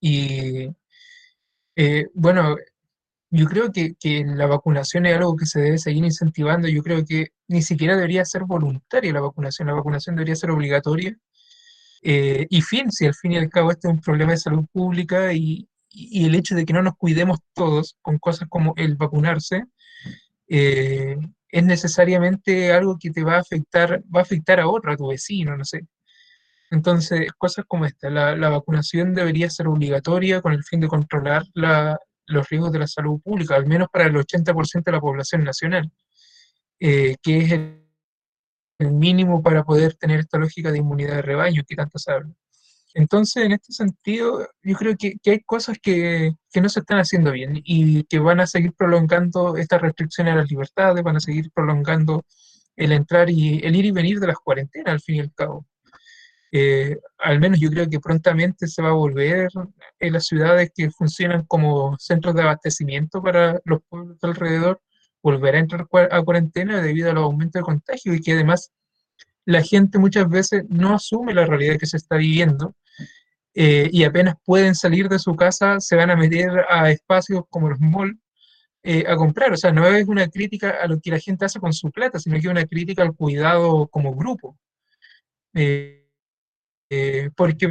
Y eh, bueno, yo creo que, la vacunación es algo que se debe seguir incentivando. Yo creo que ni siquiera debería ser voluntaria la vacunación, la vacunación debería ser obligatoria. Eh, y fin, si al fin y al cabo este es un problema de salud pública y, y el hecho de que no nos cuidemos todos con cosas como el vacunarse, eh, es necesariamente algo que te va a afectar, va a afectar a otro, a tu vecino, no sé. Entonces, cosas como esta, la, vacunación debería ser obligatoria con el fin de controlar los riesgos de la salud pública, al menos para el 80% de la población nacional, eh, que es el, mínimo para poder tener esta lógica de inmunidad de rebaño que tanto se habla. Entonces, en este sentido, yo creo que, hay cosas que, no se están haciendo bien y que van a seguir prolongando estas restricciones a las libertades, van a seguir prolongando el entrar y el ir y venir de las cuarentenas, al fin y al cabo. Eh, al menos yo creo que prontamente se va a volver en las ciudades que funcionan como centros de abastecimiento para los pueblos de alrededor, volver a entrar a cuarentena debido a los aumentos de contagio y que además la gente muchas veces no asume la realidad que se está viviendo eh, y apenas pueden salir de su casa, se van a meter a espacios como los malls eh, a comprar. O sea, no es una crítica a lo que la gente hace con su plata, sino que es una crítica al cuidado como grupo. Eh, porque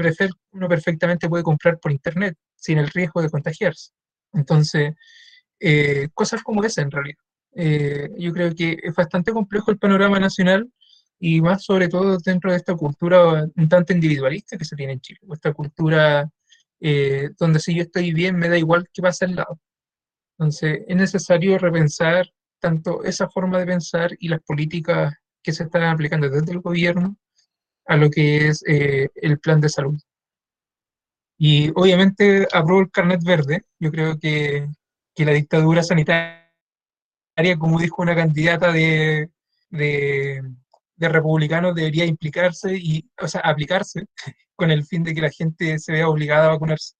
uno perfectamente puede comprar por internet sin el riesgo de contagiarse. Entonces, cosas como esa en realidad. Yo creo que es bastante complejo el panorama nacional y más sobre todo dentro de esta cultura un tanto individualista que se tiene en Chile, esta cultura eh, donde si yo estoy bien me da igual qué pasa al lado. Entonces es necesario repensar tanto esa forma de pensar y las políticas que se están aplicando desde el gobierno a lo que es eh, el plan de salud. Y obviamente aprobó el carnet verde, yo creo que, que la dictadura sanitaria, como dijo una candidata de, de republicanos debería implicarse y, o sea, aplicarse con el fin de que la gente se vea obligada a vacunarse.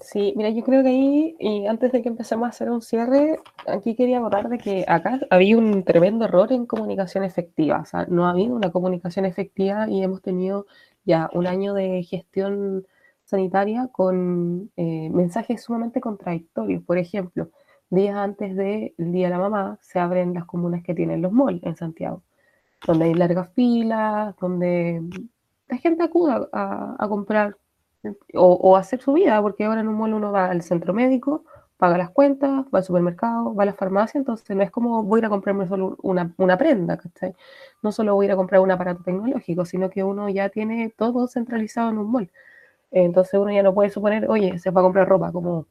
Sí, mira, yo creo que ahí, y antes de que empecemos a hacer un cierre, aquí quería abordar de que acá había un tremendo error en comunicación efectiva. O sea, no ha habido una comunicación efectiva y hemos tenido ya un año de gestión sanitaria con eh, mensajes sumamente contradictorios. Por ejemplo, días antes del Día de la Mamá se abren las comunas que tienen los malls en Santiago, donde hay largas filas, donde la gente acuda a, comprar o, a hacer su vida, porque ahora en un mall uno va al centro médico, paga las cuentas, va al supermercado, va a la farmacia, entonces no es como voy a ir a comprarme solo una, una prenda, ¿cachai? No solo voy a ir a comprar un aparato tecnológico, sino que uno ya tiene todo centralizado en un mall. Entonces uno ya no puede suponer, oye, se va a comprar ropa, como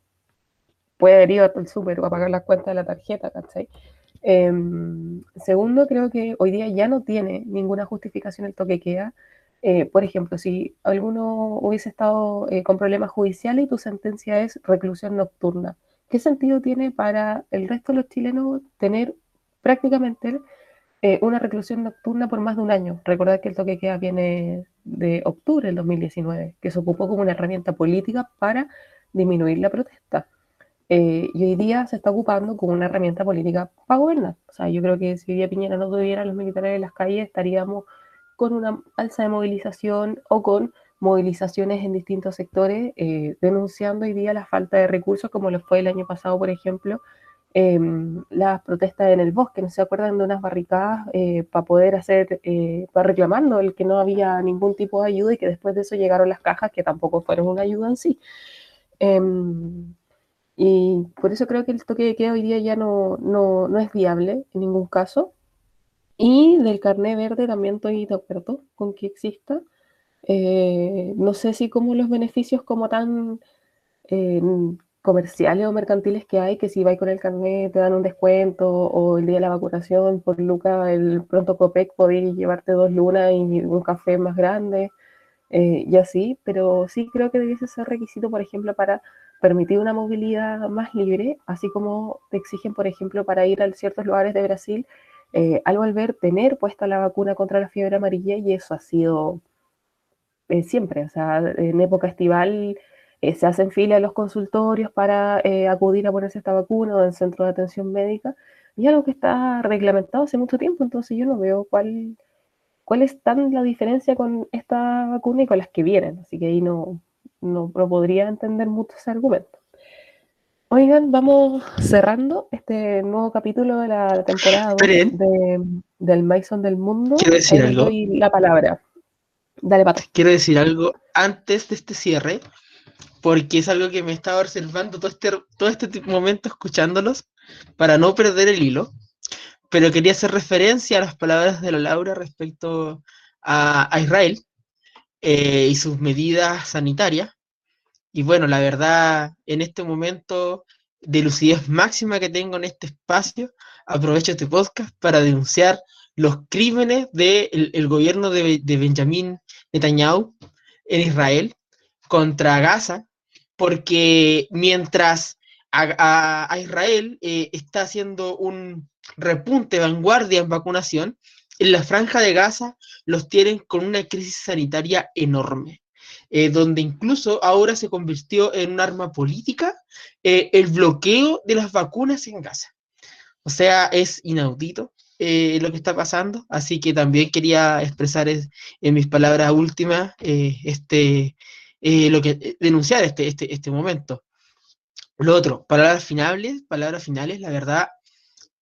puede ir al súper o a pagar las cuentas de la tarjeta, ¿cachai? Em, segundo, creo que hoy día ya no tiene ninguna justificación el toque queda. Eh, por ejemplo, si alguno hubiese estado eh, con problemas judiciales y tu sentencia es reclusión nocturna, ¿qué sentido tiene para el resto de los chilenos tener prácticamente eh, una reclusión nocturna por más de un año? Recordad que el toque queda viene de octubre del 2019, que se ocupó como una herramienta política para disminuir la protesta. Eh, y hoy día se está ocupando como una herramienta política para gobernar. O sea, yo creo que si hoy día Piñera no tuviera a los militares en las calles, estaríamos con una alza de movilización o con movilizaciones en distintos sectores, eh, denunciando hoy día la falta de recursos, como lo fue el año pasado, por ejemplo, em, las protestas en el bosque, ¿no se acuerdan de unas barricadas eh, para poder hacer, para reclamando el que no había ningún tipo de ayuda y que después de eso llegaron las cajas que tampoco fueron una ayuda en sí. Em, y por eso creo que el toque de queda hoy día ya no, no, no es viable en ningún caso. Y del carné verde también estoy de acuerdo con que exista. Eh, no sé si como los beneficios como tan, eh, comerciales o mercantiles que hay, que si vais con el carnet te dan un descuento, o el día de la vacunación por Luca, el pronto Copec podéis llevarte dos lunas y un café más grande, eh, y así, pero sí creo que debiese ser requisito, por ejemplo, para permitir una movilidad más libre, así como te exigen, por ejemplo, para ir a ciertos lugares de Brasil, eh, al volver tener puesta la vacuna contra la fiebre amarilla, y eso ha sido eh, siempre, o sea, en época estival eh, se hacen fila en los consultorios para eh, acudir a ponerse esta vacuna o en centro de atención médica, y algo que está reglamentado hace mucho tiempo, entonces yo no veo cuál, cuál es tan la diferencia con esta vacuna y con las que vienen, así que ahí no, no, podría entender mucho ese argumento. Oigan, vamos cerrando este nuevo capítulo de la temporada de, del Maison del Mundo. Quiero decir algo. la palabra. Dale, Pato. Quiero decir algo antes de este cierre porque es algo que me estaba observando todo este, todo este momento escuchándolos para no perder el hilo, pero quería hacer referencia a las palabras de la Laura respecto a, Israel eh, y sus medidas sanitarias. Y bueno, la verdad, en este momento de lucidez máxima que tengo en este espacio, aprovecho este podcast para denunciar los crímenes del gobierno de, de Benjamín Netanyahu en Israel contra Gaza, porque mientras a, Israel eh, está haciendo un repunte vanguardia en vacunación, en la franja de Gaza los tienen con una crisis sanitaria enorme, eh, donde incluso ahora se convirtió en un arma política eh, el bloqueo de las vacunas en Gaza. O sea, es inaudito lo que está pasando, así que también quería expresar en mis palabras últimas este, eh, lo que eh, denunciar este, este, este momento. Lo otro, palabras finales, palabras finales, la verdad,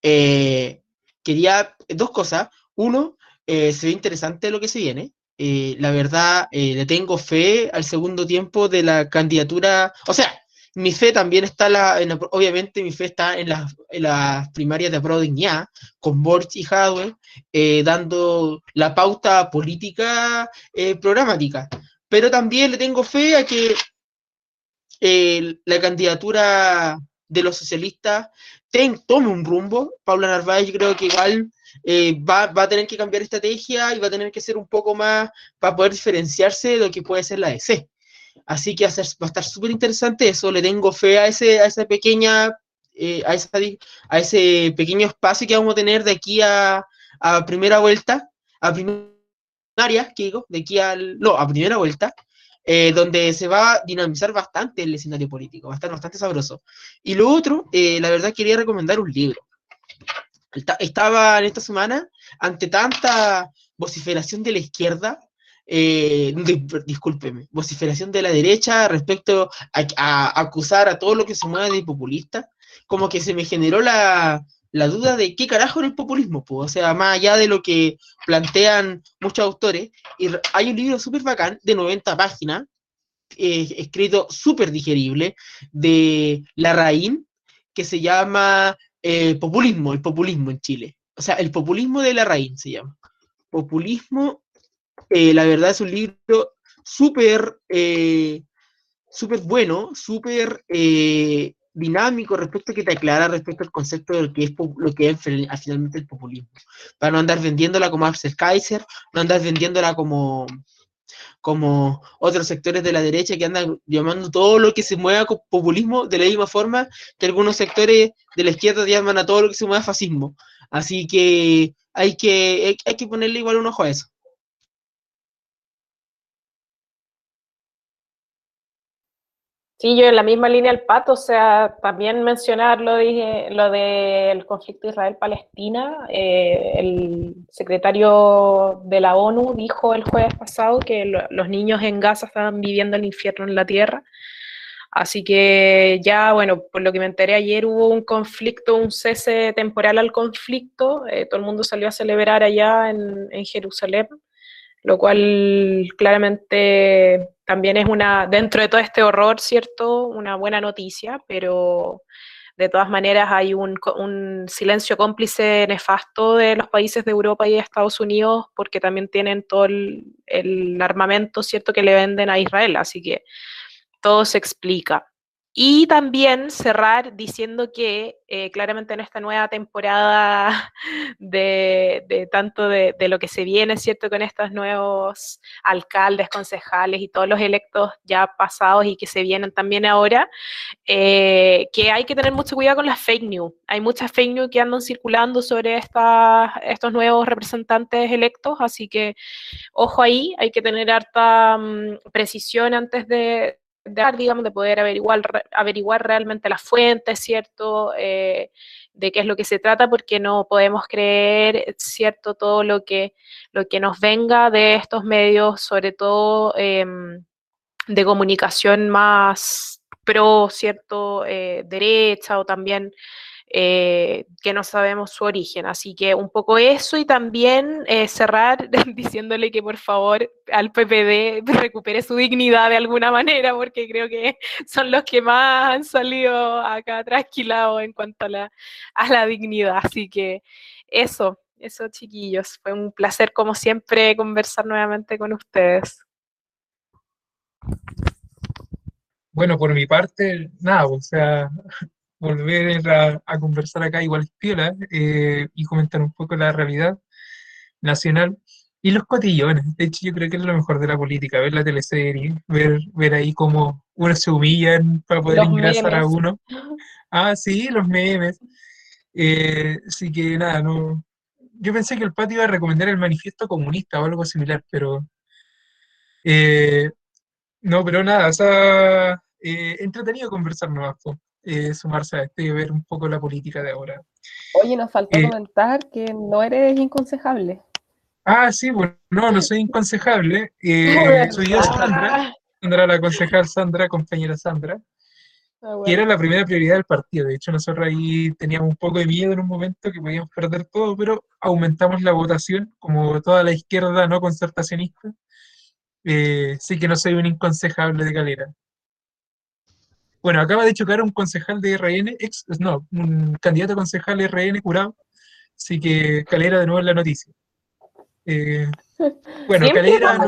eh, quería dos cosas. Uno, se ve interesante lo que se viene. la verdad, le tengo fe al segundo tiempo de la candidatura. O sea, mi fe también está, la, obviamente, mi fe está en las, las primarias de Apro con Borch y Hadwe, dando la pauta política programática pero también le tengo fe a que eh, la candidatura de los socialistas tome un rumbo. Paula Narváez creo que igual eh, va, a tener que cambiar estrategia y va a tener que ser un poco más para poder diferenciarse de lo que puede ser la DC. Así que va a, estar súper interesante eso. Le tengo fe a, ese, a esa pequeña, eh, a, a ese pequeño espacio que vamos a tener de aquí a, a primera vuelta, que digo, de aquí al, no, a primera vuelta, eh, donde se va a dinamizar bastante el escenario político, va a estar bastante sabroso. Y lo otro, eh, la verdad quería recomendar un libro. Estaba en esta semana ante tanta vociferación de la izquierda, eh, discúlpeme, vociferación de la derecha respecto a, a, acusar a todo lo que se mueve de populista, como que se me generó la, la duda de qué carajo es el populismo, o sea, más allá de lo que plantean muchos autores, y hay un libro súper bacán de 90 páginas, eh, escrito súper digerible, de Larraín, que se llama eh, Populismo, el populismo en Chile. O sea, el populismo de Larraín se llama. Populismo, eh, la verdad es un libro súper, súper bueno, súper dinámico respecto a que te aclara respecto al concepto de lo que es lo que es finalmente el populismo. Para no andar vendiéndola como Axel Kaiser, no andar vendiéndola como como otros sectores de la derecha que andan llamando todo lo que se mueva con populismo de la misma forma que algunos sectores de la izquierda llaman a todo lo que se mueva fascismo. Así que hay que, hay que ponerle igual un ojo a eso. Sí, yo en la misma línea del pato, o sea, también mencionar lo, dije, lo del conflicto Israel-Palestina. Eh, el secretario de la ONU dijo el jueves pasado que los niños en Gaza estaban viviendo el infierno en la tierra. Así que ya, bueno, por lo que me enteré ayer hubo un conflicto, un cese temporal al conflicto. Eh, todo el mundo salió a celebrar allá en, en Jerusalén lo cual claramente también es una, dentro de todo este horror, ¿cierto? Una buena noticia, pero de todas maneras hay un, silencio cómplice nefasto de los países de Europa y de Estados Unidos porque también tienen todo el, el armamento, ¿cierto?, que le venden a Israel, así que todo se explica. Y también cerrar diciendo que eh, claramente en esta nueva temporada de, tanto de, lo que se viene, ¿cierto? Con estos nuevos alcaldes, concejales y todos los electos ya pasados y que se vienen también ahora, eh, que hay que tener mucho cuidado con las fake news. Hay muchas fake news que andan circulando sobre estos nuevos representantes electos, así que ojo ahí, hay que tener harta mm, precisión antes de de, digamos, de poder averiguar, averiguar realmente las fuentes, ¿cierto? Eh, de qué es lo que se trata, porque no podemos creer, ¿cierto?, todo lo que, lo que nos venga de estos medios, sobre todo em, de comunicación más pro, ¿cierto?, eh, derecha o también eh, que no sabemos su origen. Así que un poco eso y también eh, cerrar diciéndole que por favor al PPD recupere su dignidad de alguna manera, porque creo que son los que más han salido acá trasquilados en cuanto a la, a la dignidad. Así que eso, eso chiquillos, fue un placer como siempre conversar nuevamente con ustedes. Bueno, por mi parte, nada, o sea, volver a, conversar acá igual piola eh, y comentar un poco la realidad nacional y los cotillones. De hecho, yo creo que es lo mejor de la política, ver la teleserie, ver, ver ahí cómo uno se humillan para poder ingresar a uno. Ah, sí, los memes. Eh, así que nada, no. Yo pensé que el patio iba a recomendar el manifiesto comunista o algo similar, pero eh, no, pero nada, o sea, entretenido conversar nomás. Eh, sumarse a esto y ver un poco la política de ahora. Oye, nos faltó eh, comentar que no eres inconsejable. Ah, sí, bueno, no, no soy inconsejable. Eh, soy yo, Sandra. Sandra, la concejal Sandra, compañera Sandra. Ah, que era la primera prioridad del partido. De hecho, nosotros ahí teníamos un poco de miedo en un momento que podíamos perder todo, pero aumentamos la votación, como toda la izquierda no concertacionista. sí que no soy un inconsejable de calera. Bueno, acaba de chocar un concejal de RN, ex, no, un candidato a concejal de RN curado, así que Calera de nuevo en la noticia. Eh, bueno, Calera,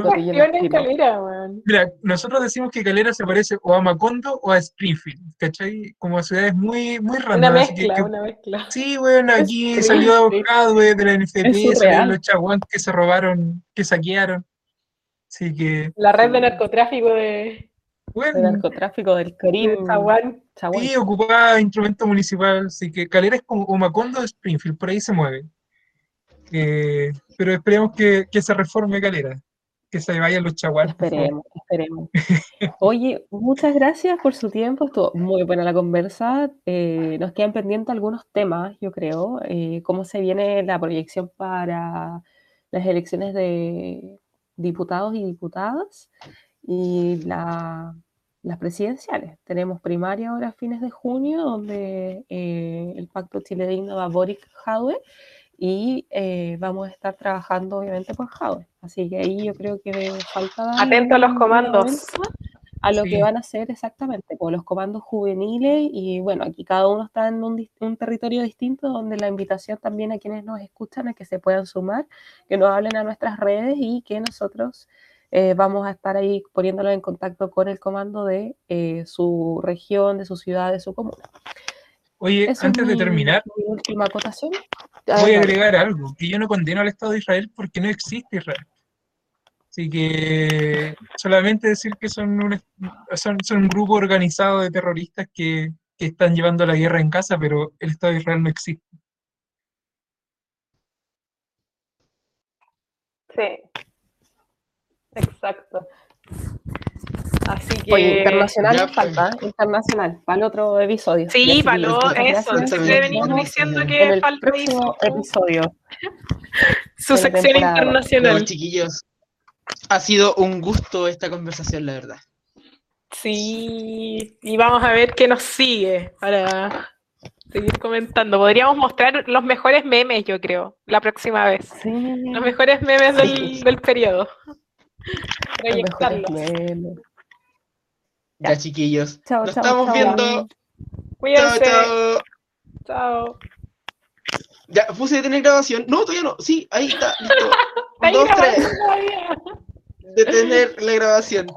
Mira, nosotros decimos que Calera se parece o a Macondo o a Springfield, ¿cachai? Como a ciudades muy, muy random. Una mezcla, una mezcla. Sí, bueno, aquí salió abogado de la NFP, salieron los chaguantes que se robaron, que saquearon. Así que. La red de narcotráfico de, bueno, narcotráfico del Caribe. Sí, ocupaba instrumento municipal, así que Calera es como Macondo de Springfield, por ahí se mueve. Eh, pero esperemos que, se reforme Calera, que se vayan los chaguanes. Esperemos, esperemos. Oye, muchas gracias por su tiempo, estuvo muy buena la conversa. Eh, nos quedan pendientes algunos temas, yo creo, eh, cómo se viene la proyección para las elecciones de diputados y diputadas y las presidenciales. Tenemos primaria ahora a fines de junio, donde eh, el Pacto Chile Digno va a Boric Jadwe y eh, vamos a estar trabajando obviamente por Jadwe. Así que ahí yo creo que falta... Atento a los comandos. A lo que van a hacer exactamente, con los comandos juveniles y bueno, aquí cada uno está en un, un, territorio distinto donde la invitación también a quienes nos escuchan a que se puedan sumar, que nos hablen a nuestras redes y que nosotros eh, vamos a estar ahí poniéndolo en contacto con el comando de eh, su región, de su ciudad, de su comuna. Oye, antes de terminar, mi última acotación. Voy a agregar algo, que yo no condeno al Estado de Israel porque no existe Israel. Así que solamente decir que son un, son, un grupo organizado de terroristas que, que están llevando la guerra en casa, pero el Estado de Israel no existe. Sí. Exacto. Así que. internacional pues, falta, ¿eh? internacional, para el otro episodio. Sí, para lo, eso. Siempre venimos diciendo que el falta. Próximo episodio. Su sección internacional. chiquillos, ha sido un gusto esta conversación, la verdad. Sí, y vamos a ver qué nos sigue para seguir comentando. Podríamos mostrar los mejores memes, yo creo, la próxima vez. Los mejores memes del, del periodo. Ya, chiquillos. Chao, Nos estamos viendo. Cuídense. Chao, chao. Ya, puse detener grabación. No, todavía no. Sí, ahí está. Listo. dos, tres. Detener la grabación.